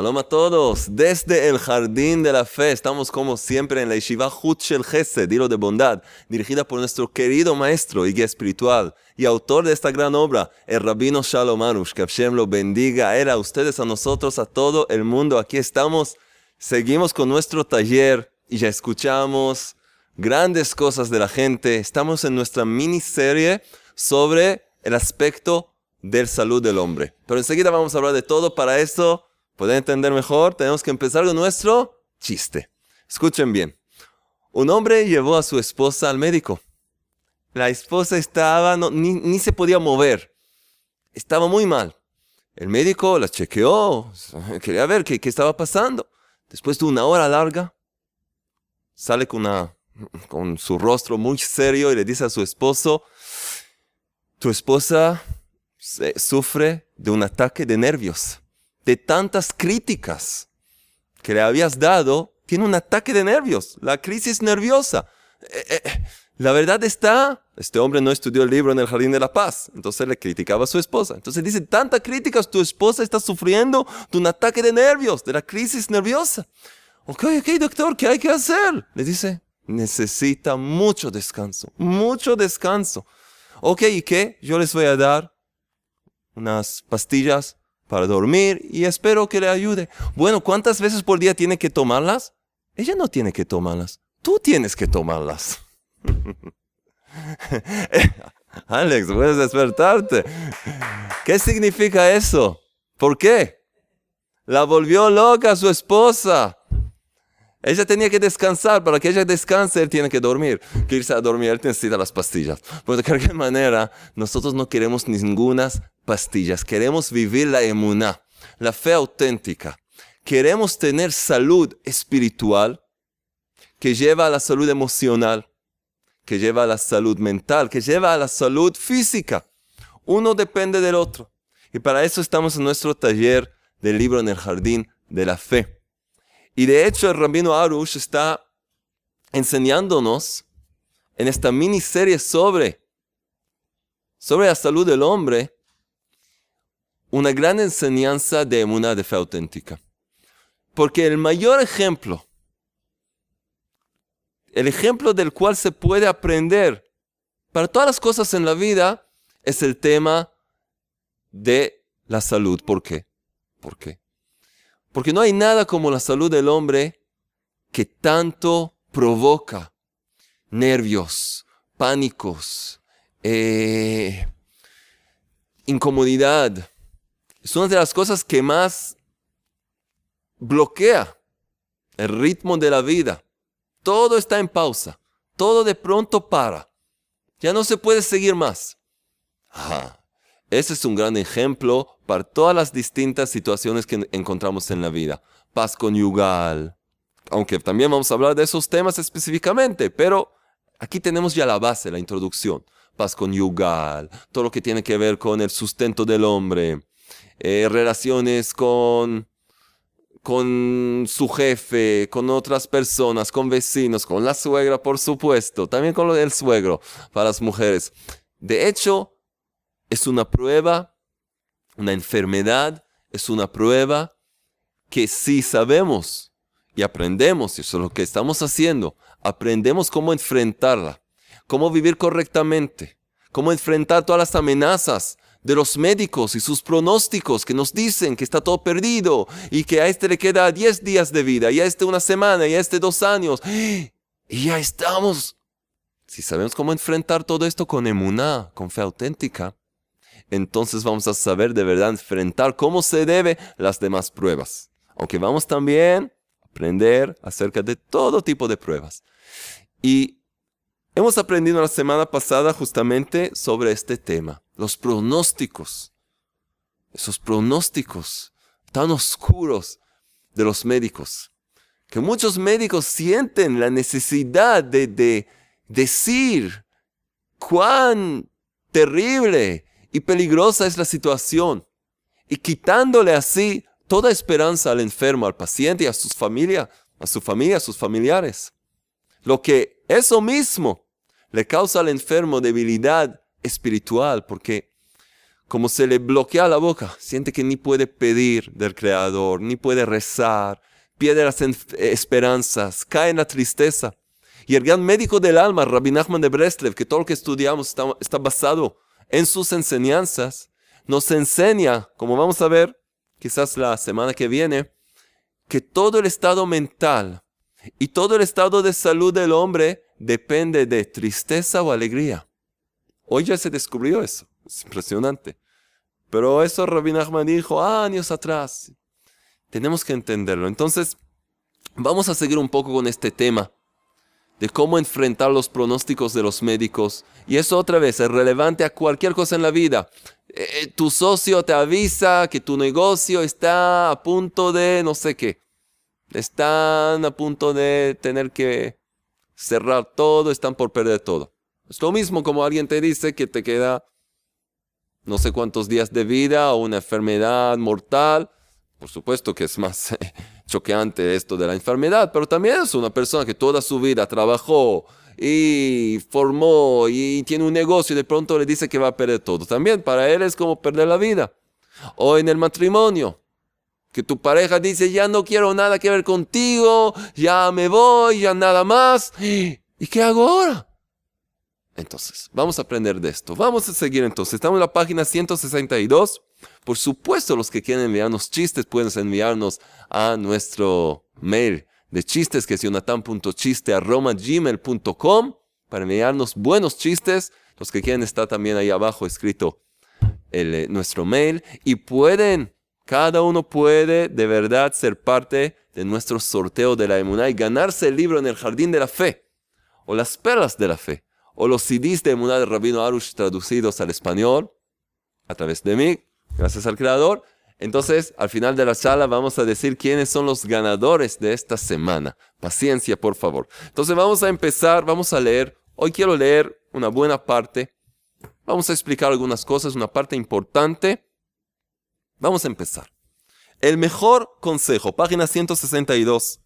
Shalom a todos, desde el Jardín de la Fe, estamos como siempre en la Yeshiva Shel Chesed, hilo de bondad, dirigida por nuestro querido maestro y guía espiritual y autor de esta gran obra, el Rabino Shalom Arush, que Hashem lo bendiga a él, a ustedes, a nosotros, a todo el mundo. Aquí estamos, seguimos con nuestro taller y ya escuchamos grandes cosas de la gente. Estamos en nuestra miniserie sobre el aspecto del salud del hombre. Pero enseguida vamos a hablar de todo, para eso ¿Pueden entender mejor? Tenemos que empezar con nuestro chiste. Escuchen bien. Un hombre llevó a su esposa al médico. La esposa estaba, ni, se podía mover. Estaba muy mal. El médico la chequeó, quería ver qué, qué estaba pasando. Después de una hora larga, sale con, una, con su rostro muy serio y le dice a su esposo, tu esposa sufre de un ataque de nervios de tantas críticas que le habías dado, tiene un ataque de nervios, la crisis nerviosa. Eh, eh, la verdad está, este hombre no estudió el libro en el Jardín de la Paz, entonces le criticaba a su esposa. Entonces dice, tanta críticas, tu esposa está sufriendo de un ataque de nervios, de la crisis nerviosa. Ok, ok, doctor, ¿qué hay que hacer? Le dice, necesita mucho descanso, mucho descanso. Ok, ¿y qué? Yo les voy a dar unas pastillas para dormir y espero que le ayude. Bueno, ¿cuántas veces por día tiene que tomarlas? Ella no tiene que tomarlas. Tú tienes que tomarlas. Alex, puedes despertarte. ¿Qué significa eso? ¿Por qué? La volvió loca su esposa. Ella tenía que descansar. Para que ella descanse, él tiene que dormir. Que irse a dormir, él necesita las pastillas. Pero de cualquier manera, nosotros no queremos ninguna pastillas. Queremos vivir la emuná, la fe auténtica. Queremos tener salud espiritual que lleva a la salud emocional, que lleva a la salud mental, que lleva a la salud física. Uno depende del otro. Y para eso estamos en nuestro taller del libro en el jardín de la fe. Y de hecho el rabino Arush está enseñándonos en esta miniserie sobre, sobre la salud del hombre una gran enseñanza de una de fe auténtica. Porque el mayor ejemplo, el ejemplo del cual se puede aprender para todas las cosas en la vida, es el tema de la salud. ¿Por qué? ¿Por qué? Porque no hay nada como la salud del hombre que tanto provoca nervios, pánicos, eh, incomodidad. Es una de las cosas que más bloquea el ritmo de la vida. Todo está en pausa. Todo de pronto para. Ya no se puede seguir más. Ese es un gran ejemplo para todas las distintas situaciones que encontramos en la vida. Paz conyugal, aunque también vamos a hablar de esos temas específicamente, pero aquí tenemos ya la base, la introducción. Paz conyugal, todo lo que tiene que ver con el sustento del hombre, eh, relaciones con, con su jefe, con otras personas, con vecinos, con la suegra, por supuesto, también con lo del suegro para las mujeres. De hecho, es una prueba, una enfermedad, es una prueba que si sabemos y aprendemos, y eso es lo que estamos haciendo, aprendemos cómo enfrentarla, cómo vivir correctamente, cómo enfrentar todas las amenazas de los médicos y sus pronósticos que nos dicen que está todo perdido y que a este le queda 10 días de vida y a este una semana y a este dos años. Y ya estamos. Si sabemos cómo enfrentar todo esto con emuná, con fe auténtica, entonces vamos a saber de verdad enfrentar cómo se debe las demás pruebas. Aunque vamos también a aprender acerca de todo tipo de pruebas. Y hemos aprendido la semana pasada justamente sobre este tema, los pronósticos. Esos pronósticos tan oscuros de los médicos. Que muchos médicos sienten la necesidad de, de decir cuán terrible y peligrosa es la situación, y quitándole así toda esperanza al enfermo, al paciente y a sus familia, a su familia, a sus familiares. Lo que eso mismo le causa al enfermo debilidad espiritual, porque como se le bloquea la boca, siente que ni puede pedir del Creador, ni puede rezar, pierde las esperanzas, cae en la tristeza. Y el gran médico del alma, Rabbi Nachman de Breslev, que todo lo que estudiamos está, está basado en sus enseñanzas, nos enseña, como vamos a ver quizás la semana que viene, que todo el estado mental y todo el estado de salud del hombre depende de tristeza o alegría. Hoy ya se descubrió eso. Es impresionante. Pero eso Rabbi Nachman dijo años atrás. Tenemos que entenderlo. Entonces, vamos a seguir un poco con este tema de cómo enfrentar los pronósticos de los médicos. Y eso otra vez es relevante a cualquier cosa en la vida. Eh, eh, tu socio te avisa que tu negocio está a punto de no sé qué. Están a punto de tener que cerrar todo, están por perder todo. Es lo mismo como alguien te dice que te queda no sé cuántos días de vida o una enfermedad mortal. Por supuesto que es más choqueante esto de la enfermedad, pero también es una persona que toda su vida trabajó y formó y tiene un negocio y de pronto le dice que va a perder todo. También para él es como perder la vida. O en el matrimonio, que tu pareja dice, ya no quiero nada que ver contigo, ya me voy, ya nada más. ¿Y qué hago ahora? Entonces, vamos a aprender de esto. Vamos a seguir entonces. Estamos en la página 162. Por supuesto, los que quieren enviarnos chistes pueden enviarnos a nuestro mail de chistes, que es jonathan.chiste.gmail.com para enviarnos buenos chistes. Los que quieren está también ahí abajo escrito el, eh, nuestro mail. Y pueden, cada uno puede de verdad ser parte de nuestro sorteo de la emuná y ganarse el libro en el jardín de la fe o las perlas de la fe o los CDs de Emuná de Rabino Arush traducidos al español a través de mí, gracias al Creador. Entonces, al final de la charla vamos a decir quiénes son los ganadores de esta semana. Paciencia, por favor. Entonces, vamos a empezar, vamos a leer. Hoy quiero leer una buena parte. Vamos a explicar algunas cosas, una parte importante. Vamos a empezar. El mejor consejo, página 162,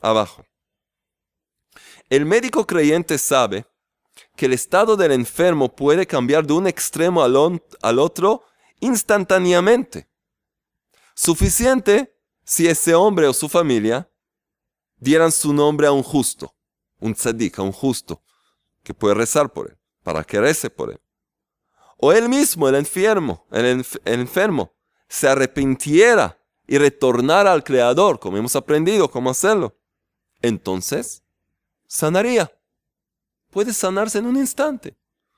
abajo. El médico creyente sabe que el estado del enfermo puede cambiar de un extremo al, otro instantáneamente. Suficiente si ese hombre o su familia dieran su nombre a un justo, un tzadik, a un justo, que puede rezar por él, para que rece por él. O él mismo, el enfermo, el enfermo, se arrepintiera y retornara al Creador, como hemos aprendido cómo hacerlo. Entonces, sanaría puede sanarse en un instante.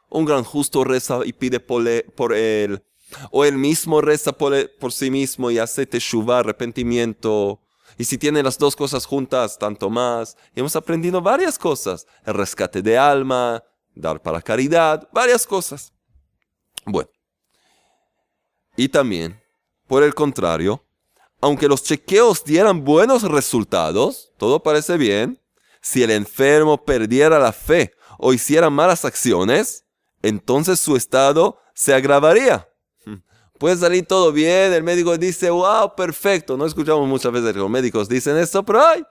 Un gran justo reza y pide por él. O él mismo reza por, por sí mismo y hace teshuva, arrepentimiento. Y si tiene las dos cosas juntas, tanto más. Y hemos aprendido varias cosas. El rescate de alma, dar para caridad, varias cosas. Bueno. Y también, por el contrario, aunque los chequeos dieran buenos resultados, todo parece bien, si el enfermo perdiera la fe o hiciera malas acciones, entonces su estado se agravaría. Puede salir todo bien, el médico dice, wow, perfecto. No escuchamos muchas veces que los médicos dicen eso, pero ay,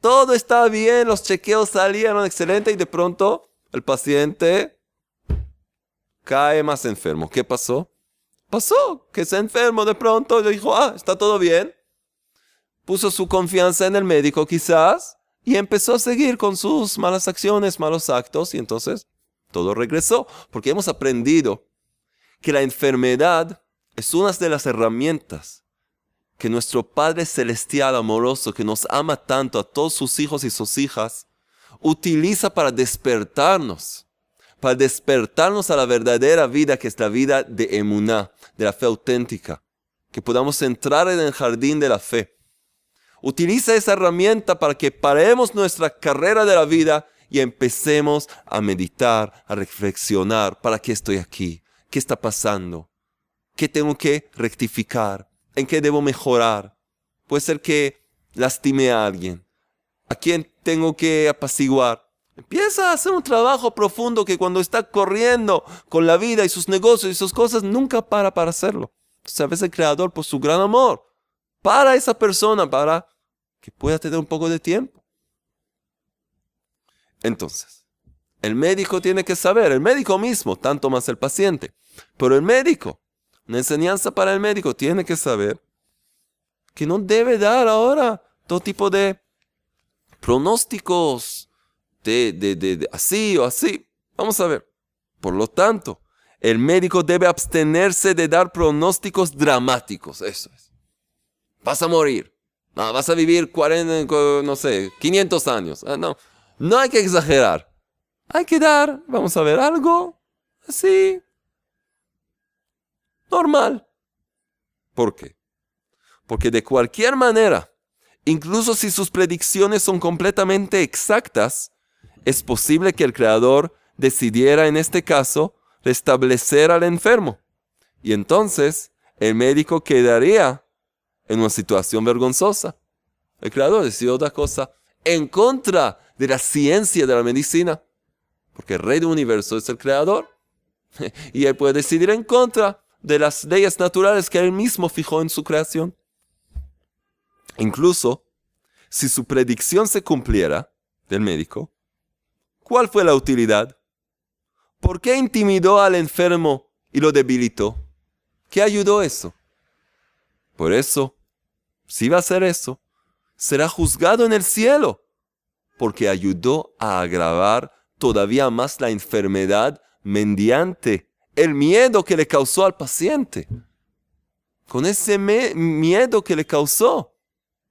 todo está bien, los chequeos salieron excelente y de pronto el paciente cae más enfermo. ¿Qué pasó? Pasó que se enfermo de pronto y dijo, ah, está todo bien. Puso su confianza en el médico quizás y empezó a seguir con sus malas acciones, malos actos, y entonces todo regresó, porque hemos aprendido que la enfermedad es una de las herramientas que nuestro Padre Celestial amoroso, que nos ama tanto a todos sus hijos y sus hijas, utiliza para despertarnos, para despertarnos a la verdadera vida que es la vida de emuná, de la fe auténtica, que podamos entrar en el jardín de la fe Utiliza esa herramienta para que paremos nuestra carrera de la vida y empecemos a meditar, a reflexionar. ¿Para qué estoy aquí? ¿Qué está pasando? ¿Qué tengo que rectificar? ¿En qué debo mejorar? Puede ser que lastime a alguien. ¿A quién tengo que apaciguar? Empieza a hacer un trabajo profundo que cuando está corriendo con la vida y sus negocios y sus cosas, nunca para para hacerlo. Sabes el Creador, por su gran amor, para esa persona, para que pueda tener un poco de tiempo. Entonces, el médico tiene que saber, el médico mismo, tanto más el paciente, pero el médico Una enseñanza para el médico. Tiene que saber que no debe dar ahora todo tipo de pronósticos de, de así o así. Vamos a ver. Por lo tanto, el médico debe abstenerse de dar pronósticos dramáticos. Eso es. Vas a morir. No, vas a vivir 40, no sé, 500 años. Ah, no, no hay que exagerar. Hay que dar, vamos a ver, algo así, normal. ¿Por qué? Porque de cualquier manera, incluso si sus predicciones son completamente exactas, es posible que el creador decidiera en este caso restablecer al enfermo. Y entonces el médico quedaría en una situación vergonzosa. El creador decidió otra cosa en contra de la ciencia de la medicina. Porque el rey del universo es el creador. Y él puede decidir en contra de las leyes naturales que él mismo fijó en su creación. Incluso, si su predicción se cumpliera del médico, ¿cuál fue la utilidad? ¿Por qué intimidó al enfermo y lo debilitó? ¿Qué ayudó eso? Por eso, si va a hacer eso, será juzgado en el cielo, porque ayudó a agravar todavía más la enfermedad mediante el miedo que le causó al paciente. Con ese miedo que le causó,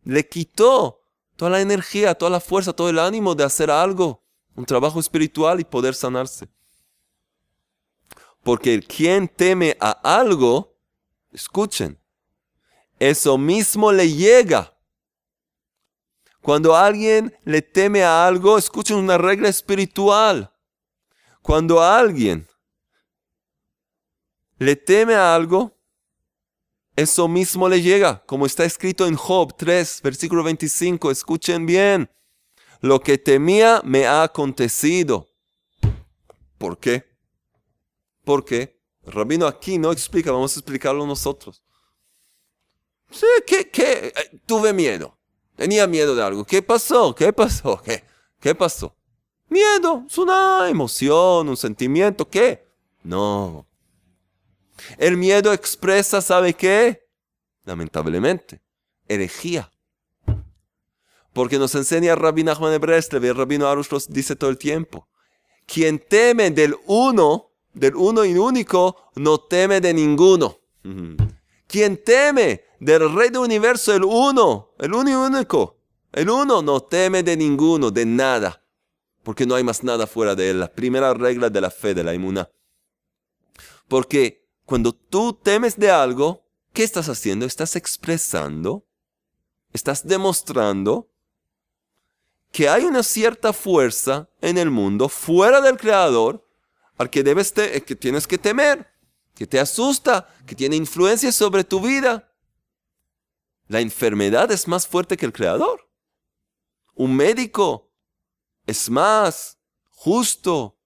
le quitó toda la energía, toda la fuerza, todo el ánimo de hacer algo, un trabajo espiritual y poder sanarse. Porque quien teme a algo, escuchen, eso mismo le llega. Cuando alguien le teme a algo, escuchen una regla espiritual. Cuando alguien le teme a algo, eso mismo le llega, como está escrito en Job 3, versículo 25. Escuchen bien, lo que temía me ha acontecido. ¿Por qué? Porque el rabino aquí no explica, vamos a explicarlo nosotros. Sí, ¿qué, qué? Tuve miedo. Tenía miedo de algo. ¿Qué pasó? ¿Qué pasó? ¿Qué? ¿Qué pasó? Miedo. Es una emoción, un sentimiento. ¿Qué? No. El miedo expresa, ¿sabe qué? Lamentablemente, herejía. Porque nos enseña Rabbi Nachman de Breslev y el Rabino Arush dice todo el tiempo. Quien teme del uno del uno y único, no teme de ninguno. Quien teme del Rey del Universo, el uno, el uno único, el uno no teme de ninguno, de nada, porque no hay más nada fuera de él. La primera regla de la fe, de la inmuna. Porque cuando tú temes de algo, ¿qué estás haciendo? Estás expresando, estás demostrando que hay una cierta fuerza en el mundo fuera del Creador al que, debes que tienes que temer, que te asusta, que tiene influencia sobre tu vida. La enfermedad es más fuerte que el creador. Un médico es más justo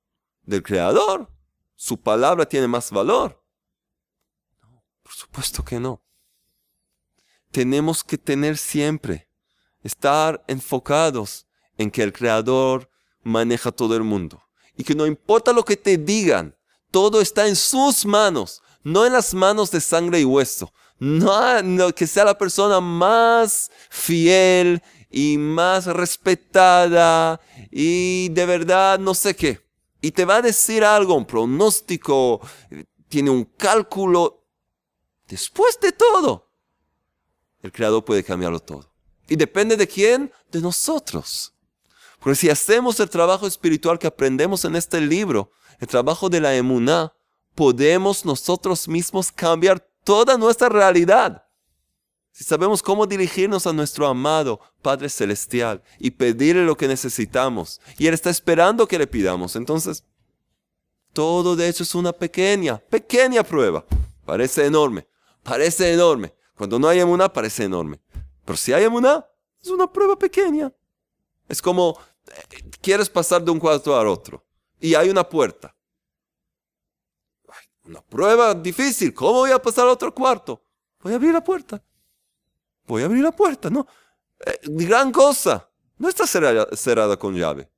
del creador. Su palabra tiene más valor. Por supuesto que no. Tenemos que tener siempre, estar enfocados en que el creador maneja todo el mundo y que no importa lo que te digan, todo está en sus manos, no en las manos de sangre y hueso. No, que sea la persona más fiel y más respetada y de verdad no sé qué. Y te va a decir algo, un pronóstico, tiene un cálculo. Después de todo, el Creador puede cambiarlo todo. Y depende de quién? De nosotros. Porque si hacemos el trabajo espiritual que aprendemos en este libro, el trabajo de la emuná, podemos nosotros mismos cambiar toda nuestra realidad. Si sabemos cómo dirigirnos a nuestro amado Padre Celestial y pedirle lo que necesitamos, y Él está esperando que le pidamos, entonces todo de hecho es una pequeña, pequeña prueba. Parece enorme, parece enorme. Cuando no hay emuná, parece enorme. Pero si hay emuná, es una prueba pequeña. Es como quieres pasar de un cuarto al otro y hay una puerta. Una prueba difícil. ¿Cómo voy a pasar al otro cuarto? Voy a abrir la puerta. Voy a abrir la puerta, ¿no? Eh, gran cosa. No está cerrada, con llave.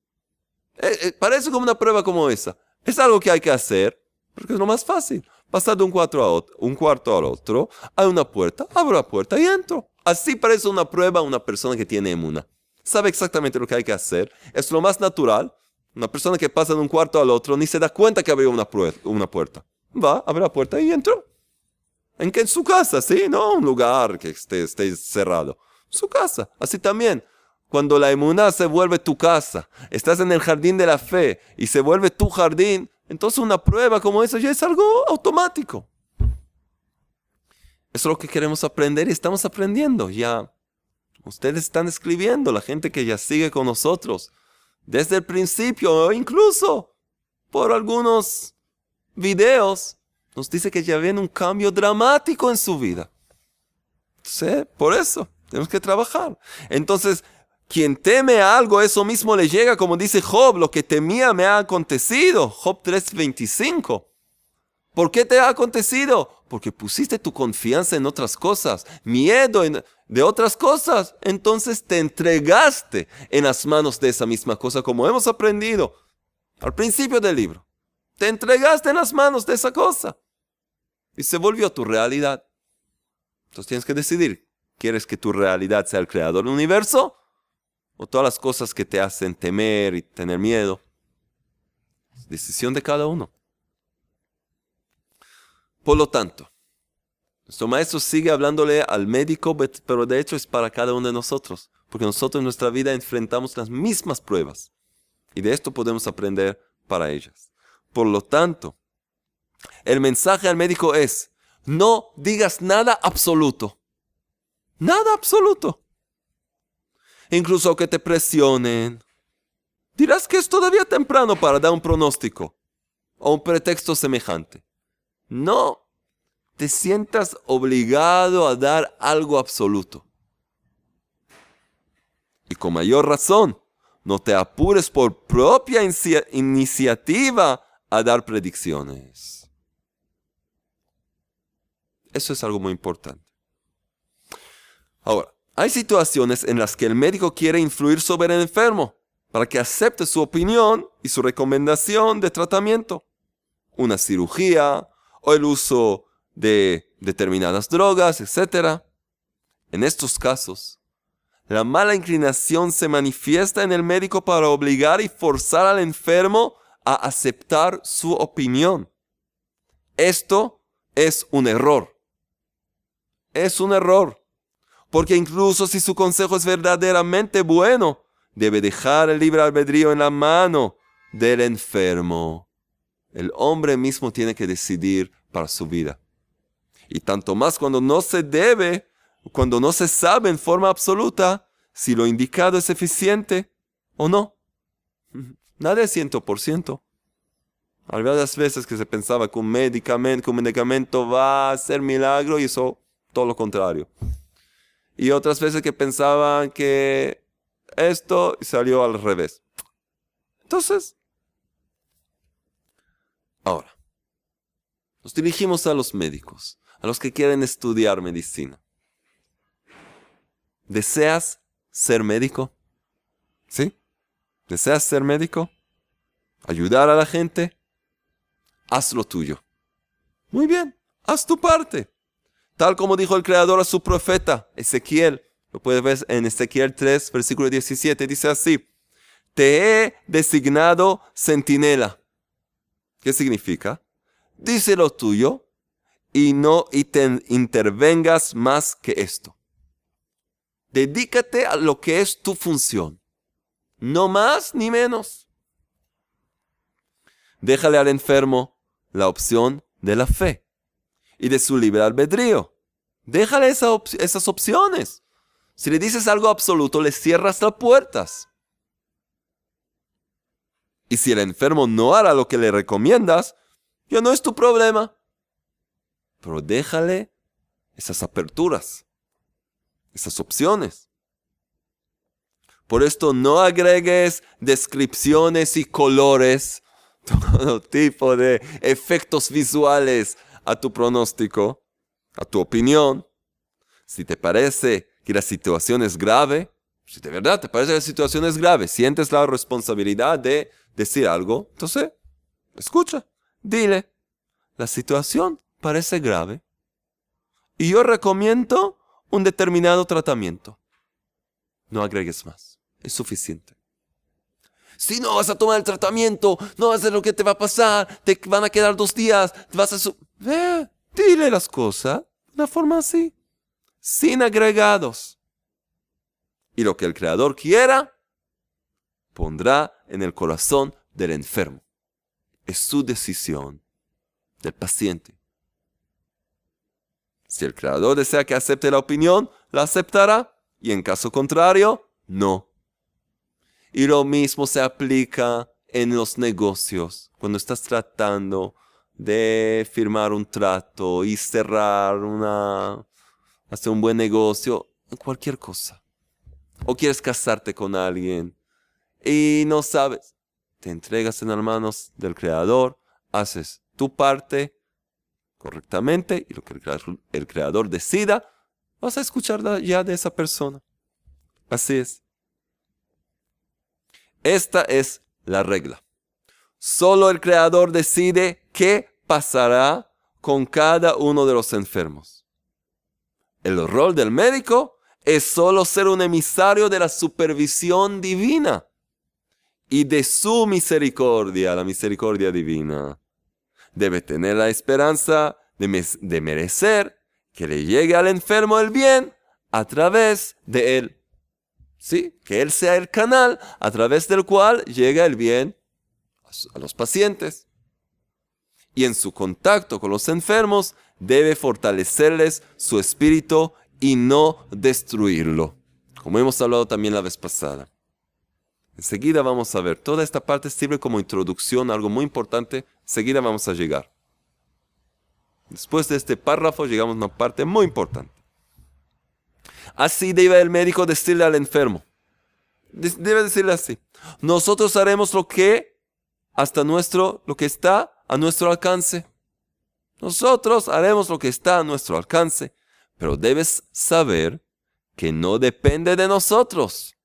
Eh, eh, parece como una prueba como esa. Es algo que hay que hacer porque es lo más fácil. pasar de un cuarto, a otro, un cuarto al otro, hay una puerta, abro la puerta y entro. Así parece una prueba a una persona que tiene emuna. Sabe exactamente lo que hay que hacer. Es lo más natural. Una persona que pasa de un cuarto al otro ni se da cuenta que abrió una, una puerta. Va, abre la puerta y entró. En, en su casa, ¿sí? No un lugar que esté, esté cerrado. Su casa. Así también. Cuando la emuná se vuelve tu casa, estás en el jardín de la fe y se vuelve tu jardín, entonces una prueba como esa ya es algo automático. Eso es lo que queremos aprender y estamos aprendiendo. Ya ustedes están escribiendo, la gente que ya sigue con nosotros, desde el principio o incluso por algunos videos, nos dice que ya viene un cambio dramático en su vida. Sí, por eso tenemos que trabajar. Entonces, quien teme algo, eso mismo le llega, como dice Job, lo que temía me ha acontecido. Job 3:25. ¿Por qué te ha acontecido? Porque pusiste tu confianza en otras cosas, miedo de otras cosas. Entonces te entregaste en las manos de esa misma cosa, como hemos aprendido al principio del libro. Te entregaste en las manos de esa cosa y se volvió tu realidad. Entonces tienes que decidir, ¿quieres que tu realidad sea el creador del universo? ¿O todas las cosas que te hacen temer y tener miedo? decisión de cada uno. Por lo tanto, nuestro maestro sigue hablándole al médico, pero de hecho es para cada uno de nosotros, porque nosotros en nuestra vida enfrentamos las mismas pruebas y de esto podemos aprender para ellas. Por lo tanto, el mensaje al médico es, no digas nada absoluto. Nada absoluto. Incluso que te presionen. Dirás que es todavía temprano para dar un pronóstico o un pretexto semejante no te sientas obligado a dar algo absoluto. Y con mayor razón, no te apures por propia iniciativa a dar predicciones. Eso es algo muy importante. Ahora, hay situaciones en las que el médico quiere influir sobre el enfermo para que acepte su opinión y su recomendación de tratamiento. Una cirugía, o el uso de determinadas drogas, etc. En estos casos, la mala inclinación se manifiesta en el médico para obligar y forzar al enfermo a aceptar su opinión. Esto es un error. Es un error. Porque incluso si su consejo es verdaderamente bueno, debe dejar el libre albedrío en la mano del enfermo. El hombre mismo tiene que decidir para su vida. Y tanto más cuando no se debe, cuando no se sabe en forma absoluta si lo indicado es eficiente o no. Nada es ciento por ciento. Hay varias veces que se pensaba que un medicamento, que un medicamento va a hacer milagro y eso todo lo contrario. Y otras veces que pensaban que esto salió al revés. Entonces, Ahora, nos dirigimos a los médicos, a los que quieren estudiar medicina. ¿Deseas ser médico? ¿Sí? ¿Deseas ser médico? ¿Ayudar a la gente? Haz lo tuyo. Muy bien, haz tu parte. Tal como dijo el Creador a su profeta, Ezequiel, lo puedes ver en Ezequiel 3, versículo 17, dice así, te he designado centinela ¿Qué significa? Dice lo tuyo y no intervengas más que esto. Dedícate a lo que es tu función. No más ni menos. Déjale al enfermo la opción de la fe y de su libre albedrío. Déjale esas opciones. Si le dices algo absoluto, le cierras las puertas. Y si el enfermo no hará lo que le recomiendas, ya no es tu problema. Pero déjale esas aperturas, esas opciones. Por esto no agregues descripciones y colores, todo tipo de efectos visuales a tu pronóstico, a tu opinión. Si te parece que la situación es grave, si de verdad te parece que la situación es grave, sientes la responsabilidad de decir algo, entonces, escucha, dile. la situación parece grave y yo recomiendo un determinado tratamiento. No agregues más, es suficiente. Si no vas a tomar el tratamiento, no vas a hacer lo que te va a pasar, te van a quedar dos días, vas a... Su Ve, dile las cosas de una forma así, sin agregados. Y lo que el Creador quiera, pondrá en el corazón del enfermo. Es su decisión, del paciente. Si el creador desea que acepte la opinión, la aceptará y en caso contrario, no. Y lo mismo se aplica en los negocios, cuando estás tratando de firmar un trato y cerrar una, hacer un buen negocio, cualquier cosa. O quieres casarte con alguien y no sabes, te entregas en las manos del creador, haces tu parte correctamente y lo que el creador, decida, vas a escuchar ya de esa persona. Así es. Esta es la regla. Solo el creador decide qué pasará con cada uno de los enfermos. El rol del médico es solo ser un emisario de la supervisión divina y de su misericordia, la misericordia divina debe tener la esperanza de, merecer que le llegue al enfermo el bien a través de él. ¿Sí? Que él sea el canal a través del cual llega el bien a los pacientes. Y en su contacto con los enfermos debe fortalecerles su espíritu y no destruirlo. Como hemos hablado también la vez pasada. Enseguida vamos a ver, toda esta parte sirve como introducción algo muy importante, enseguida vamos a llegar. Después de este párrafo llegamos a una parte muy importante. Así debe el médico decirle al enfermo. Debe decirle así. Nosotros haremos lo que hasta nuestro, lo que está a nuestro alcance. Nosotros haremos lo que está a nuestro alcance. Pero debes saber que no depende de nosotros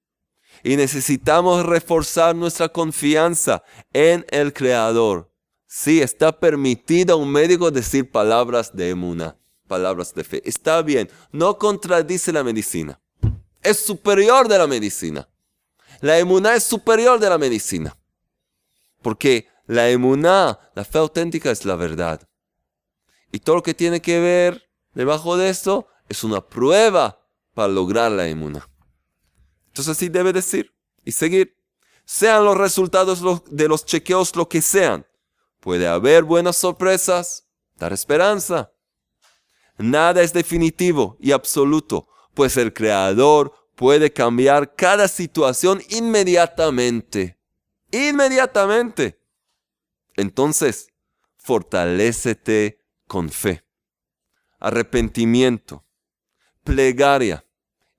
y necesitamos reforzar nuestra confianza en el Creador. Sí, está permitido a un médico decir palabras de emuna, palabras de fe. Está bien, no contradice la medicina. Es superior de la medicina. La emuna es superior de la medicina. Porque la emuna, la fe auténtica es la verdad. Y todo lo que tiene que ver debajo de esto es una prueba para lograr la emuna. Entonces así debe decir y seguir. Sean los resultados de los chequeos lo que sean. Puede haber buenas sorpresas, dar esperanza. Nada es definitivo y absoluto, pues el Creador puede cambiar cada situación inmediatamente. Inmediatamente. Entonces, fortalécete con fe, arrepentimiento, plegaria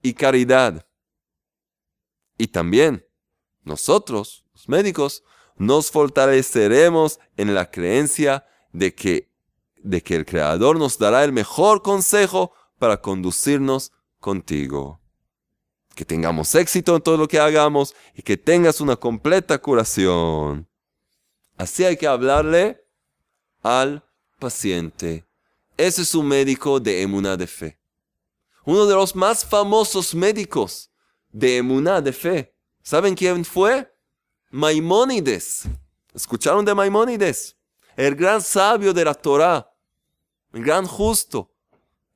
y caridad y también nosotros, los médicos, nos fortaleceremos en la creencia de que, de que el Creador nos dará el mejor consejo para conducirnos contigo. Que tengamos éxito en todo lo que hagamos y que tengas una completa curación. Así hay que hablarle al paciente. Ese es un médico de emuna de fe. Uno de los más famosos médicos de emuná, de fe. ¿Saben quién fue? Maimónides. ¿Escucharon de Maimónides? El gran sabio de la Torah, el gran justo,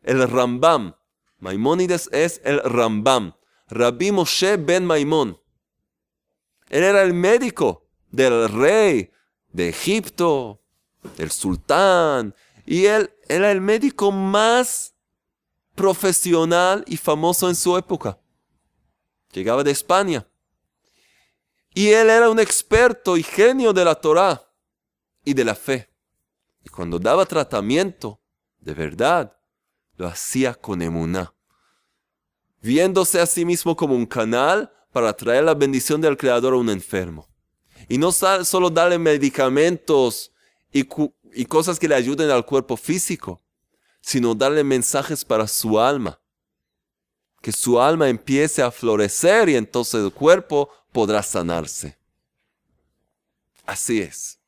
el Rambam. Maimónides es el Rambam. Rabbi Moshe ben Maimón. Él era el médico del rey de Egipto, del sultán, y él era el médico más profesional y famoso en su época llegaba de España. Y él era un experto y genio de la Torah y de la fe. Y cuando daba tratamiento, de verdad, lo hacía con emuná. Viéndose a sí mismo como un canal para traer la bendición del Creador a un enfermo. Y no solo darle medicamentos y, y cosas que le ayuden al cuerpo físico, sino darle mensajes para su alma que su alma empiece a florecer y entonces el cuerpo podrá sanarse. Así es.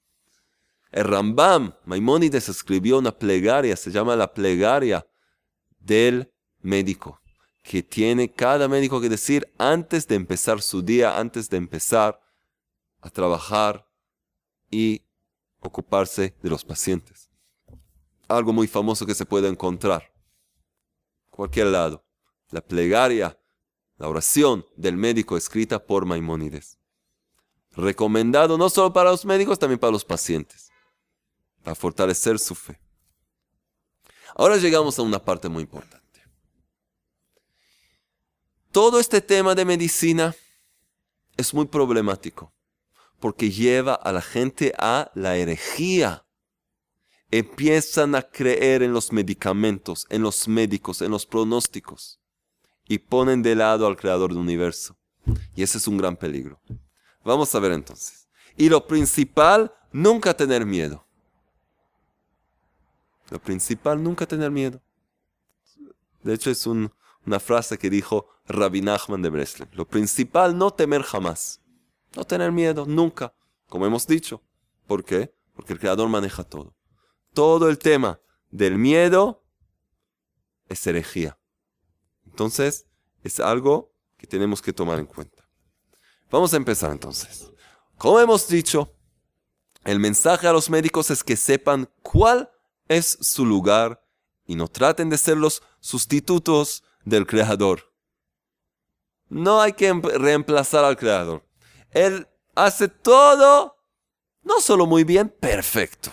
El Rambam, Maimónides, escribió una plegaria, se llama la plegaria del médico, que tiene cada médico que decir antes de empezar su día, antes de empezar a trabajar y ocuparse de los pacientes. Algo muy famoso que se puede encontrar, cualquier lado, la plegaria, la oración del médico escrita por Maimónides. Recomendado no solo para los médicos, también para los pacientes para fortalecer su fe. Ahora llegamos a una parte muy importante. Todo este tema de medicina es muy problemático porque lleva a la gente a la herejía. Empiezan a creer en los medicamentos, en los médicos, en los pronósticos y ponen de lado al creador del universo. Y ese es un gran peligro. Vamos a ver entonces. Y lo principal, nunca tener miedo. Lo principal, nunca tener miedo. De hecho, es una frase que dijo Rabbi Nachman de Breslev. Lo principal, no temer jamás. No tener miedo, nunca. Como hemos dicho. ¿Por qué? Porque el Creador maneja todo. Todo el tema del miedo es herejía. Entonces, es algo que tenemos que tomar en cuenta. Vamos a empezar entonces. Como hemos dicho, el mensaje a los médicos es que sepan cuál es su lugar y no traten de ser los sustitutos del Creador. No hay que reemplazar al Creador. Él hace todo, no solo muy bien, perfecto.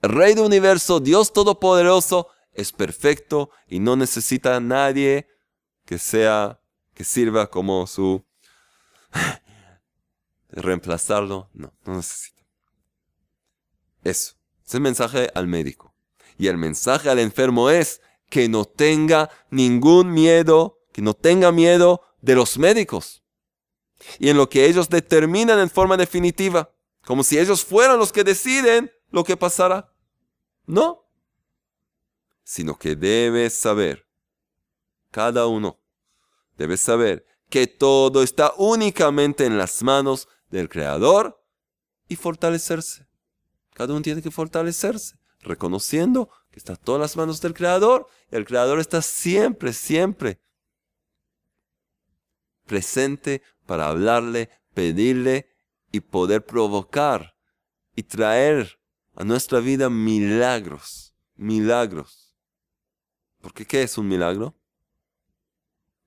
El Rey del Universo, Dios Todopoderoso, es perfecto y no necesita a nadie que sea, que sirva como su... reemplazarlo. No, no necesita. Eso. Es el mensaje al médico. Y el mensaje al enfermo es que no tenga ningún miedo, que no tenga miedo de los médicos. Y en lo que ellos determinan en forma definitiva, como si ellos fueran los que deciden lo que pasará. No, sino que debe saber, cada uno debe saber que todo está únicamente en las manos del Creador y fortalecerse. Cada uno tiene que fortalecerse reconociendo que está en todas las manos del Creador. El Creador está siempre, siempre presente para hablarle, pedirle y poder provocar y traer a nuestra vida milagros, milagros. Porque ¿qué es un milagro?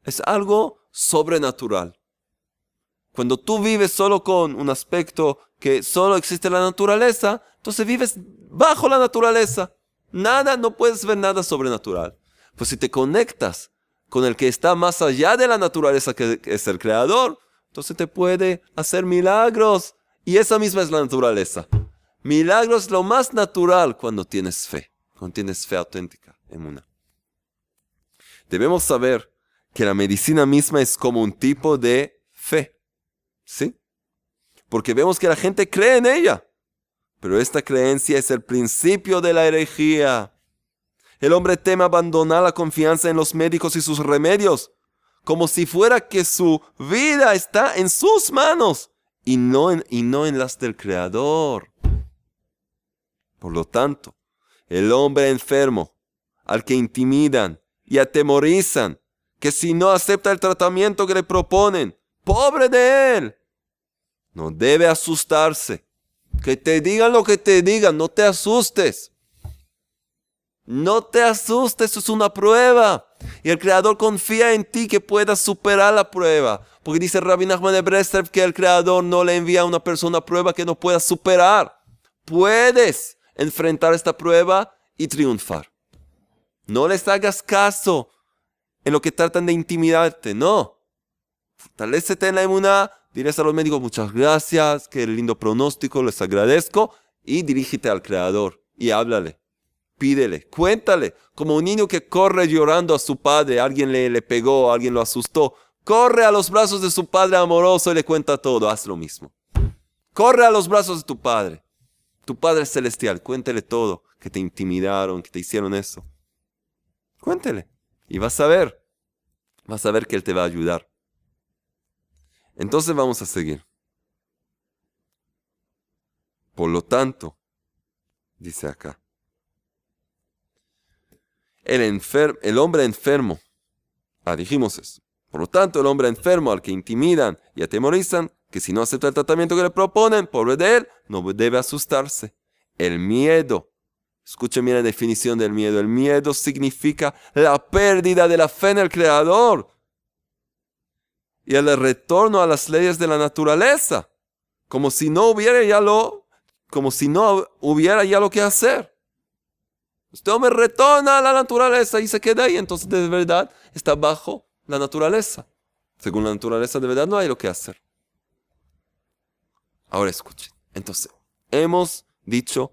Es algo sobrenatural. Cuando tú vives solo con un aspecto que solo existe la naturaleza, entonces vives bajo la naturaleza. Nada, no puedes ver nada sobrenatural. Pues si te conectas con el que está más allá de la naturaleza, que es el creador, entonces te puede hacer milagros. Y esa misma es la naturaleza. Milagros lo más natural cuando tienes fe, cuando tienes fe auténtica en una. Debemos saber que la medicina misma es como un tipo de fe. ¿Sí? Porque vemos que la gente cree en ella. Pero esta creencia es el principio de la herejía. El hombre teme abandonar la confianza en los médicos y sus remedios, como si fuera que su vida está en sus manos y no en, y no en las del Creador. Por lo tanto, el hombre enfermo, al que intimidan y atemorizan, que si no acepta el tratamiento que le proponen, pobre de él, no debe asustarse que te digan lo que te digan, no te asustes. No te asustes, es una prueba. Y el Creador confía en ti que puedas superar la prueba. Porque dice Rabbi Nachman de que el Creador no le envía a una persona prueba que no pueda superar. Puedes enfrentar esta prueba y triunfar. No les hagas caso en lo que tratan de intimidarte, no. Fortalecete en la emuná Dirás a los médicos muchas gracias, qué lindo pronóstico, les agradezco y dirígete al Creador y háblale, pídele, cuéntale, como un niño que corre llorando a su padre, alguien le, le pegó, alguien lo asustó, corre a los brazos de su padre amoroso y le cuenta todo, haz lo mismo. Corre a los brazos de tu padre, tu padre celestial, cuéntele todo, que te intimidaron, que te hicieron eso. Cuéntele y vas a ver, vas a ver que él te va a ayudar. Entonces vamos a seguir. Por lo tanto, dice acá. El, el hombre enfermo. Ah, dijimos eso. Por lo tanto, el hombre enfermo al que intimidan y atemorizan, que si no acepta el tratamiento que le proponen, pobre de él, no debe asustarse. El miedo. Escuchen bien la definición del miedo. El miedo significa la pérdida de la fe en el Creador y el retorno a las leyes de la naturaleza, como si no hubiera ya lo, como si no hubiera ya lo que hacer. Usted me retorna a la naturaleza y se queda ahí, entonces de verdad está bajo la naturaleza. Según la naturaleza de verdad no hay lo que hacer. Ahora escuchen. Entonces, hemos dicho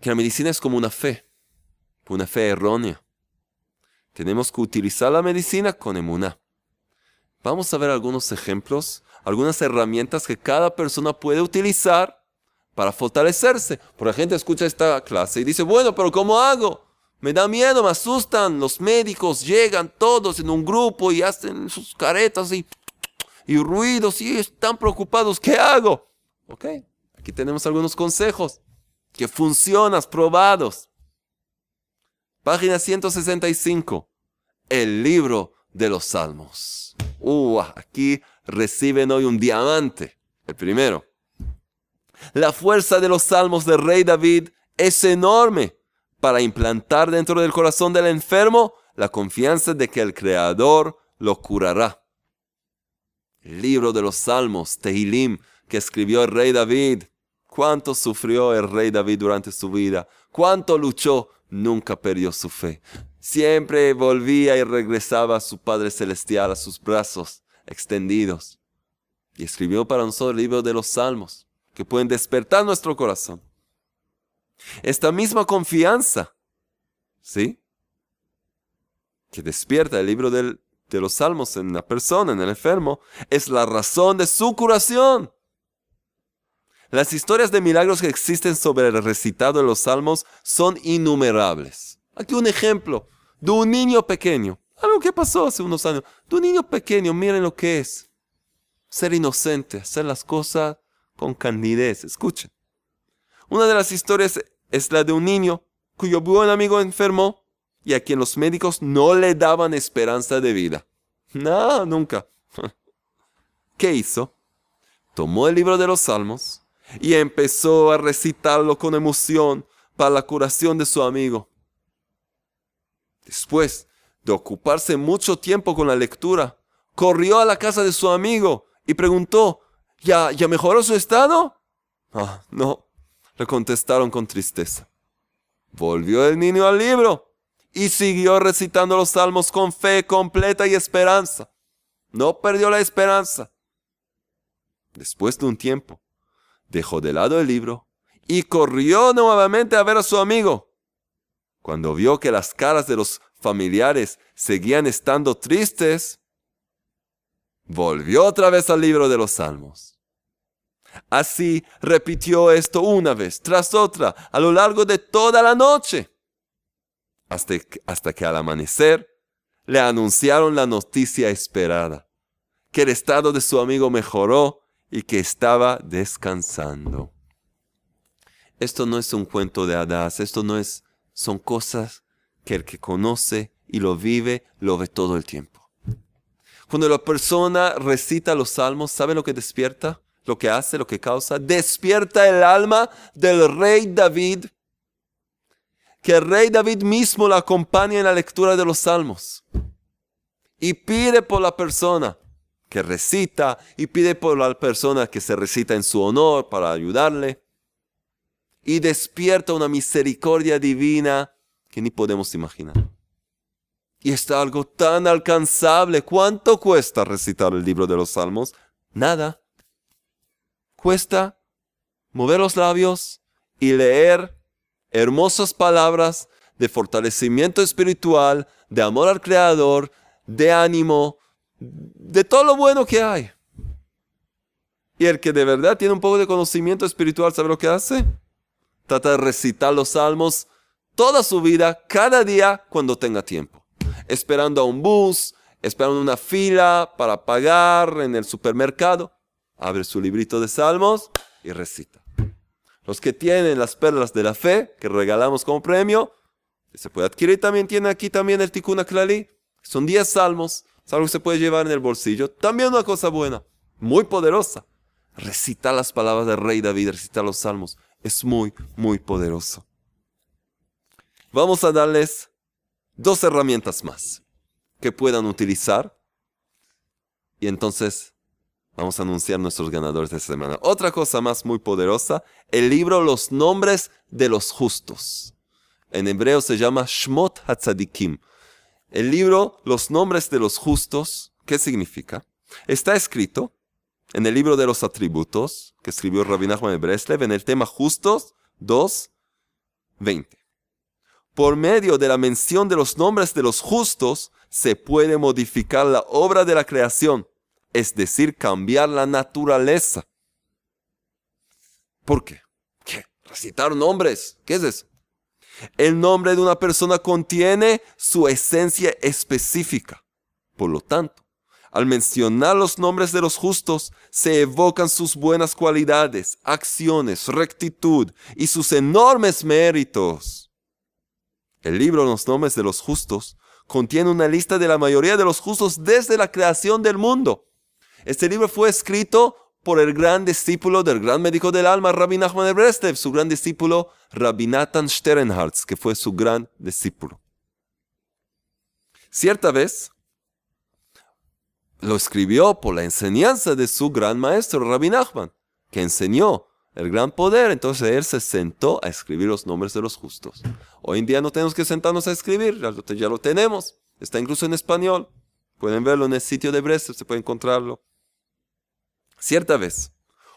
que la medicina es como una fe, una fe errónea. Tenemos que utilizar la medicina con emuná. Vamos a ver algunos ejemplos, algunas herramientas que cada persona puede utilizar para fortalecerse. Por la gente escucha esta clase y dice, bueno, pero ¿cómo hago? Me da miedo, me asustan, los médicos llegan todos en un grupo y hacen sus caretas y, y ruidos y están preocupados, ¿qué hago? Ok, aquí tenemos algunos consejos que funcionan, probados. Página 165, el libro de los salmos. Uh, aquí reciben hoy un diamante, el primero. La fuerza de los salmos del rey David es enorme para implantar dentro del corazón del enfermo la confianza de que el Creador lo curará. El libro de los salmos, Tehilim, que escribió el rey David. Cuánto sufrió el rey David durante su vida. Cuánto luchó. Nunca perdió su fe. Siempre volvía y regresaba a su Padre Celestial, a sus brazos extendidos. Y escribió para nosotros el libro de los salmos que pueden despertar nuestro corazón. Esta misma confianza, ¿sí? Que despierta el libro de los salmos en la persona, en el enfermo, es la razón de su curación. Las historias de milagros que existen sobre el recitado de los salmos son innumerables. Aquí un ejemplo de un niño pequeño. Algo que pasó hace unos años. De un niño pequeño, miren lo que es. Ser inocente, hacer las cosas con candidez. Escuchen. Una de las historias es la de un niño cuyo buen amigo enfermó y a quien los médicos no le daban esperanza de vida. No, nunca. ¿Qué hizo? Tomó el libro de los salmos y empezó a recitarlo con emoción para la curación de su amigo. Después de ocuparse mucho tiempo con la lectura, corrió a la casa de su amigo y preguntó, ¿Ya, ya mejoró su estado? Ah, no, le contestaron con tristeza. Volvió el niño al libro y siguió recitando los salmos con fe completa y esperanza. No perdió la esperanza. Después de un tiempo, dejó de lado el libro y corrió nuevamente a ver a su amigo. Cuando vio que las caras de los familiares seguían estando tristes, volvió otra vez al libro de los salmos. Así repitió esto una vez tras otra a lo largo de toda la noche, hasta que, hasta que al amanecer le anunciaron la noticia esperada, que el estado de su amigo mejoró y que estaba descansando. Esto no es un cuento de hadas, esto no es, son cosas que el que conoce y lo vive, lo ve todo el tiempo. Cuando la persona recita los salmos, ¿sabe lo que despierta? Lo que hace, lo que causa. Despierta el alma del rey David. Que el rey David mismo la acompañe en la lectura de los salmos. Y pide por la persona que recita y pide por la persona que se recita en su honor para ayudarle. Y despierta una misericordia divina que ni podemos imaginar. Y está algo tan alcanzable. ¿Cuánto cuesta recitar el libro de los Salmos? Nada. Cuesta mover los labios y leer hermosas palabras de fortalecimiento espiritual, de amor al Creador, de ánimo, de todo lo bueno que hay. Y el que de verdad tiene un poco de conocimiento espiritual, ¿sabe lo que hace? Trata de recitar los salmos toda su vida, cada día, cuando tenga tiempo. Esperando a un bus, esperando una fila para pagar en el supermercado. Abre su librito de salmos y recita. Los que tienen las perlas de la fe, que regalamos como premio, se puede adquirir también, tiene aquí también el Tikkun Klali. Son 10 salmos, algo que se puede llevar en el bolsillo. También una cosa buena, muy poderosa. Recitar las palabras del rey David, recitar los salmos, es muy, muy poderoso. Vamos a darles dos herramientas más que puedan utilizar. Y entonces vamos a anunciar nuestros ganadores de esta semana. Otra cosa más muy poderosa, el libro Los nombres de los justos. En hebreo se llama Shmot Hatzadikim. El libro Los nombres de los justos, ¿qué significa? Está escrito en el libro de los atributos que escribió Rabbi Nachman Breslev en el tema justos 2.20. Por medio de la mención de los nombres de los justos se puede modificar la obra de la creación, es decir, cambiar la naturaleza. ¿Por qué? ¿Qué? Recitar nombres. ¿Qué es eso? El nombre de una persona contiene su esencia específica. Por lo tanto, al mencionar los nombres de los justos, se evocan sus buenas cualidades, acciones, rectitud y sus enormes méritos. El libro Los nombres de los justos contiene una lista de la mayoría de los justos desde la creación del mundo. Este libro fue escrito por el gran discípulo del gran médico del alma, Rabbi Nachman de Breslev, su gran discípulo, Rabbi Nathan Sternhartz, que fue su gran discípulo. Cierta vez, lo escribió por la enseñanza de su gran maestro, Rabbi Nachman, que enseñó el gran poder. Entonces él se sentó a escribir los nombres de los justos. Hoy en día no tenemos que sentarnos a escribir, ya lo, tenemos. Está incluso en español. Pueden verlo en el sitio de Breslev, se puede encontrarlo. Cierta vez,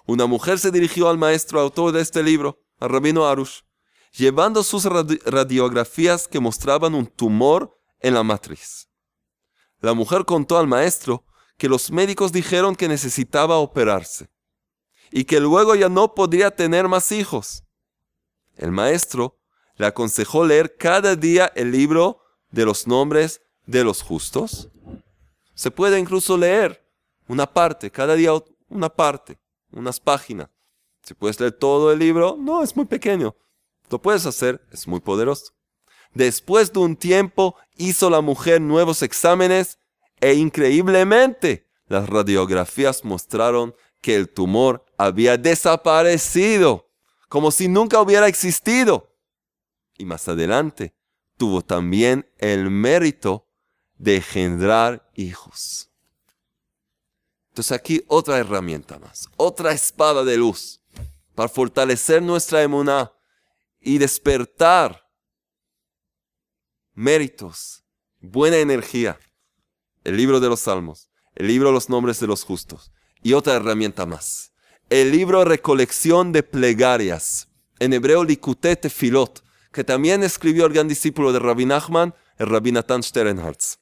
una mujer se dirigió al maestro autor de este libro, al rabino Arush, llevando sus radiografías que mostraban un tumor en la matriz. La mujer contó al maestro que los médicos dijeron que necesitaba operarse y que luego ya no podría tener más hijos. El maestro le aconsejó leer cada día el libro de los nombres de los justos. Se puede incluso leer una parte, cada día una parte, unas páginas. Si puedes leer todo el libro, no, es muy pequeño. Lo puedes hacer, es muy poderoso. Después de un tiempo hizo la mujer nuevos exámenes e increíblemente las radiografías mostraron que el tumor había desaparecido, como si nunca hubiera existido. Y más adelante tuvo también el mérito de engendrar hijos. Entonces aquí otra herramienta más, otra espada de luz para fortalecer nuestra emuná y despertar méritos, buena energía. El libro de los salmos, el libro de los nombres de los justos, y otra herramienta más. El libro Recolección de Plegarias, en hebreo Likutete Filot, que también escribió el gran discípulo de Rabbi Nachman, el Rabbi Nathan Sternhartz.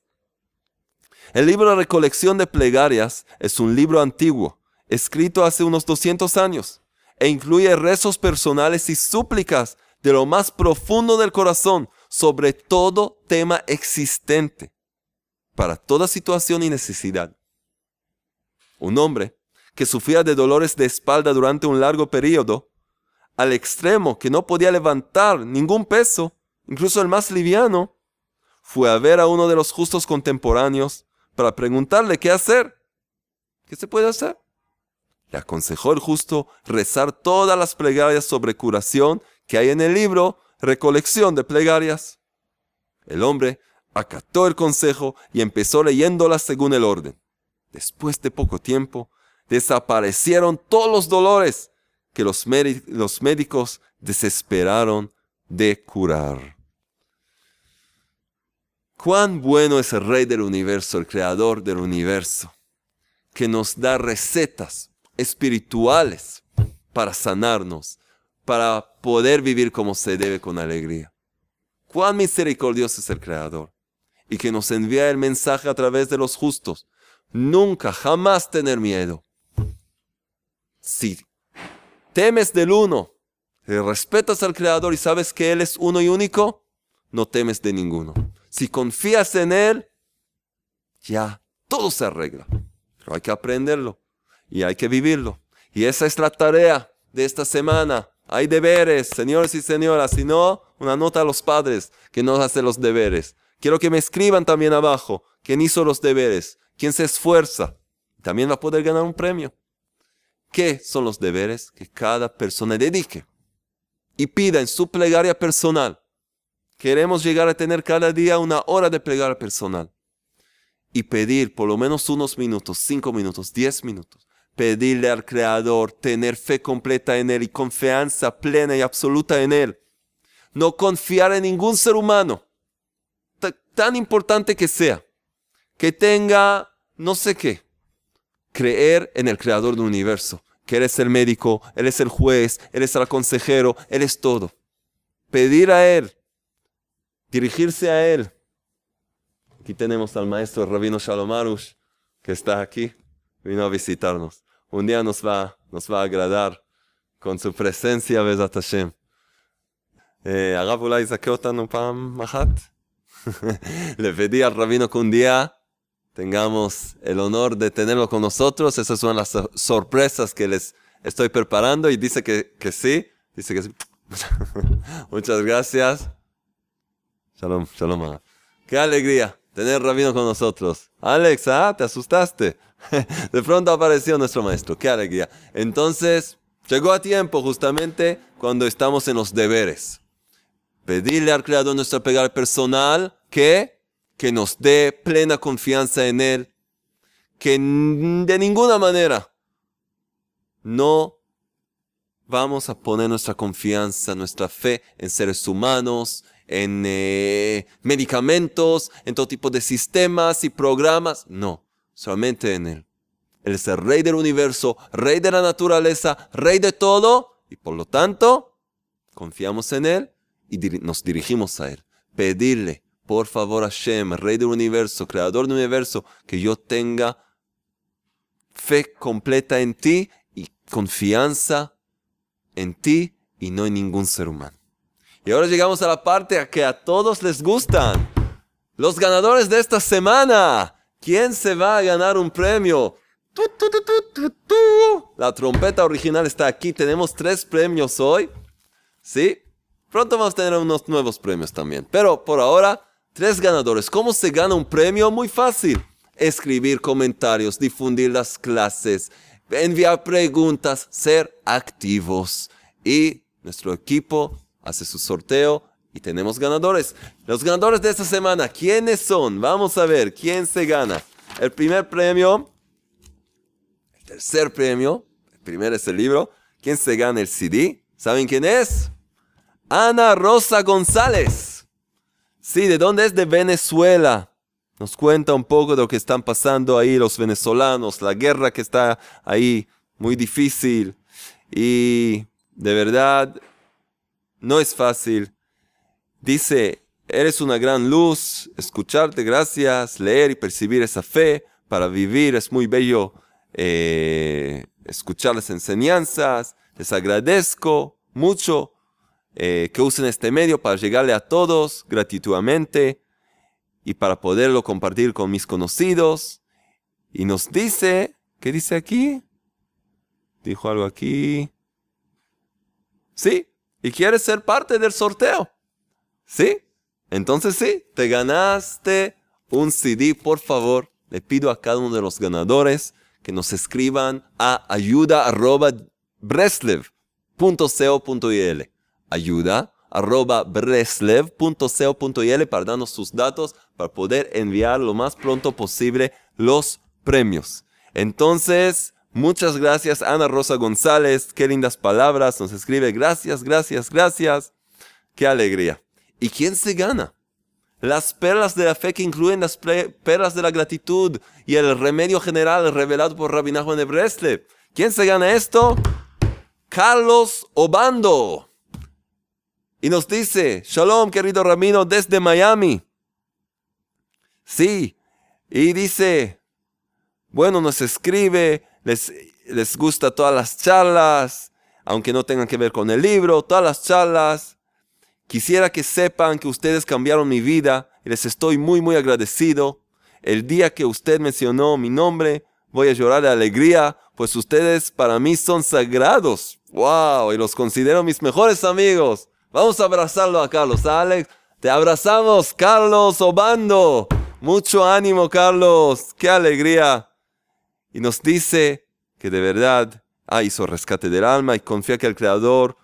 El libro Recolección de Plegarias es un libro antiguo, escrito hace unos 200 años, e incluye rezos personales y súplicas de lo más profundo del corazón sobre todo tema existente, para toda situación y necesidad. Un hombre que sufría de dolores de espalda durante un largo periodo, al extremo que no podía levantar ningún peso, incluso el más liviano, fue a ver a uno de los justos contemporáneos para preguntarle qué hacer. ¿Qué se puede hacer? Le aconsejó el justo rezar todas las plegarias sobre curación que hay en el libro Recolección de Plegarias. El hombre acató el consejo y empezó leyéndolas según el orden. Después de poco tiempo, desaparecieron todos los dolores que los, los médicos desesperaron de curar. Cuán bueno es el Rey del universo, el Creador del universo, que nos da recetas espirituales para sanarnos, para poder vivir como se debe con alegría. Cuán misericordioso es el Creador y que nos envía el mensaje a través de los justos Nunca, jamás tener miedo. Si temes del uno, respetas al Creador y sabes que Él es uno y único, no temes de ninguno. Si confías en Él, ya todo se arregla. Pero hay que aprenderlo y hay que vivirlo. Y esa es la tarea de esta semana. hay deberes, señores y señoras, si no, una nota a los padres que no hacen los deberes. Quiero que me escriban también abajo quién hizo los deberes, quién se esfuerza. También va a poder ganar un premio. ¿Qué son los deberes que cada persona dedique? Y pida en su plegaria personal. Queremos llegar a tener cada día una hora de plegaria personal. Y pedir por lo menos unos minutos, cinco minutos, diez minutos. Pedirle al Creador tener fe completa en Él y confianza plena y absoluta en Él. No confiar en ningún ser humano, tan importante que sea, que tenga no sé qué, creer en el creador del universo, que Él es el médico, Él es el juez, Él es el consejero, Él es todo. Pedir a Él, dirigirse a Él. Aquí tenemos al maestro Rabino Shalom Arush, que está aquí, vino a visitarnos. Un día nos va, nos va a agradar con su presencia, Besat Hashem. הרב אולי יזכה אותנו פעם אחת? Le pedí al rabino que un día tengamos el honor de tenerlo con nosotros. Esas son las sorpresas que les estoy preparando y dice que, que sí. Dice que sí. Muchas gracias. Shalom, shalom. Qué alegría tener rabino con nosotros. Alex, ah, te asustaste. De pronto apareció nuestro maestro. Qué alegría. Entonces, llegó a tiempo justamente cuando estamos en los deberes. Pedirle al Creador nuestra pegada personal que que nos dé plena confianza en Él, que de ninguna manera no vamos a poner nuestra confianza, nuestra fe en seres humanos, en eh, medicamentos, en todo tipo de sistemas y programas. No, solamente en Él. Él es el rey del universo, rey de la naturaleza, rey de todo, y por lo tanto, confiamos en Él y nos dirigimos a Él. Pedirle por favor Hashem, Rey del universo, Creador del universo, que yo tenga fe completa en ti y confianza en ti y no en ningún ser humano. Y ahora llegamos a la parte que a todos les gustan. Los ganadores de esta semana. ¿Quién se va a ganar un premio? La trompeta original está aquí. Tenemos tres premios hoy. ¿Sí? Pronto vamos a tener unos nuevos premios también. Pero por ahora Tres ganadores. ¿Cómo se gana un premio? Muy fácil. Escribir comentarios, difundir las clases, enviar preguntas, ser activos. Y nuestro equipo hace su sorteo y tenemos ganadores. Los ganadores de esta semana, ¿quiénes son? Vamos a ver quién se gana. El primer premio, el tercer premio, el primero es el libro. ¿Quién se gana el CD? ¿Saben quién es? Ana Rosa González. Sí, ¿de dónde es? De Venezuela. Nos cuenta un poco de lo que están pasando ahí los venezolanos, la guerra que está ahí muy difícil. Y de verdad, no es fácil. Dice, eres una gran luz, escucharte, gracias, leer y percibir esa fe para vivir. Es muy bello eh, escuchar las enseñanzas. Les agradezco mucho eh, que usen este medio para llegarle a todos gratuitamente y para poderlo compartir con mis conocidos. Y nos dice, ¿qué dice aquí? Dijo algo aquí. Sí, y quieres ser parte del sorteo. Sí, entonces sí, te ganaste un CD, por favor. Le pido a cada uno de los ganadores que nos escriban a ayuda.breslev.co.il ayuda arroba para darnos sus datos para poder enviar lo más pronto posible los premios. Entonces, muchas gracias Ana Rosa González, qué lindas palabras, nos escribe gracias, gracias, gracias, qué alegría. ¿Y quién se gana? Las perlas de la fe que incluyen las perlas de la gratitud y el remedio general revelado por Rabbi de Breslev. ¿Quién se gana esto? Carlos Obando. Y nos dice, Shalom, querido Ramiro, desde Miami. Sí, y dice, bueno, nos escribe, les, les gusta todas las charlas, aunque no tengan que ver con el libro, todas las charlas. Quisiera que sepan que ustedes cambiaron mi vida y les estoy muy, muy agradecido. El día que usted mencionó mi nombre, voy a llorar de alegría pues ustedes para mí son sagrados. ¡Wow! Y los considero mis mejores amigos. Vamos a abrazarlo a Carlos. Alex, te abrazamos, Carlos Obando. Mucho ánimo, Carlos. ¡Qué alegría! Y nos dice que de verdad ah, hizo rescate del alma y confía que el Creador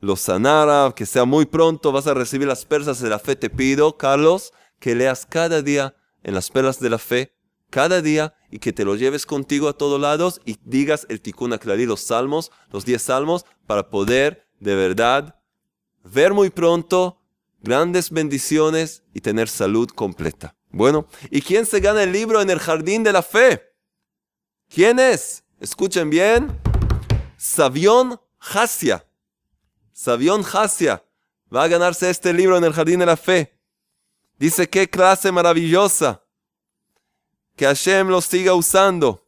lo sanara, que sea muy pronto, vas a recibir las persas de la fe. Te pido, Carlos, que leas cada día en las perlas de la fe, cada día, y que te lo lleves contigo a todos lados y digas el Tikkun Aklali, los salmos, los 10 salmos, para poder de verdad ver muy pronto grandes bendiciones y tener salud completa. Bueno, ¿y quién se gana el libro en el jardín de la fe? ¿Quién es? Escuchen bien. Savión Hasia. Savión Hasia va a ganarse este libro en el jardín de la fe. Dice qué clase maravillosa que Hashem lo siga usando.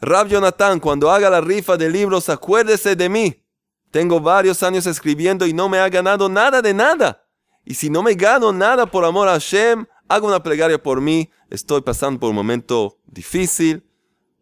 Rab Jonathan, cuando haga la rifa de libros, acuérdese de mí. Tengo varios años escribiendo y no me ha ganado nada de nada. Y si no me gano nada por amor a Hashem, hago una plegaria por mí. Estoy pasando por un momento difícil.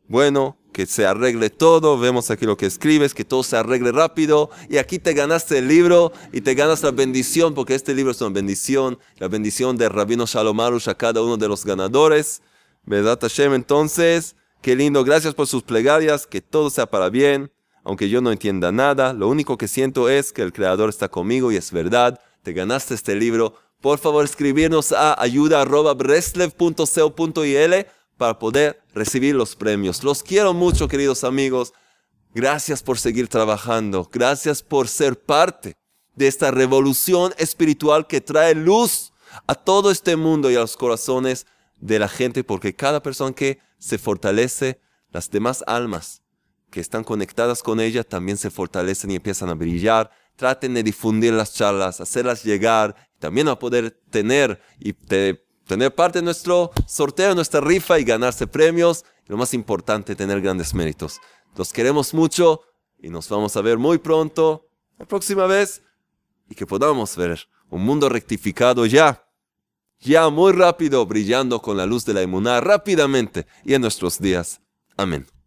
Bueno, que se arregle todo. Vemos aquí lo que escribes, que todo se arregle rápido. Y aquí te ganaste el libro y te ganas la bendición, porque este libro es una bendición. La bendición de Rabino Shalom Arush a cada uno de los ganadores. ¿Verdad, Hashem? Entonces, qué lindo. Gracias por sus plegarias. Que todo sea para bien. Aunque yo no entienda nada, lo único que siento es que el Creador está conmigo y es verdad. Te ganaste este libro. Por favor, escribirnos a ayuda.breslev.co.il para poder recibir los premios. Los quiero mucho, queridos amigos. Gracias por seguir trabajando. Gracias por ser parte de esta revolución espiritual que trae luz a todo este mundo y a los corazones de la gente, porque cada persona que se fortalece, las demás almas que están conectadas con ella también se fortalecen y empiezan a brillar. Traten de difundir las charlas, hacerlas llegar, también a poder tener y te tener parte de nuestro sorteo, nuestra rifa y ganarse premios. Y lo más importante, tener grandes méritos. Los queremos mucho y nos vamos a ver muy pronto, la próxima vez, y que podamos ver un mundo rectificado ya, ya muy rápido, brillando con la luz de la inmunidad rápidamente y en nuestros días. Amén.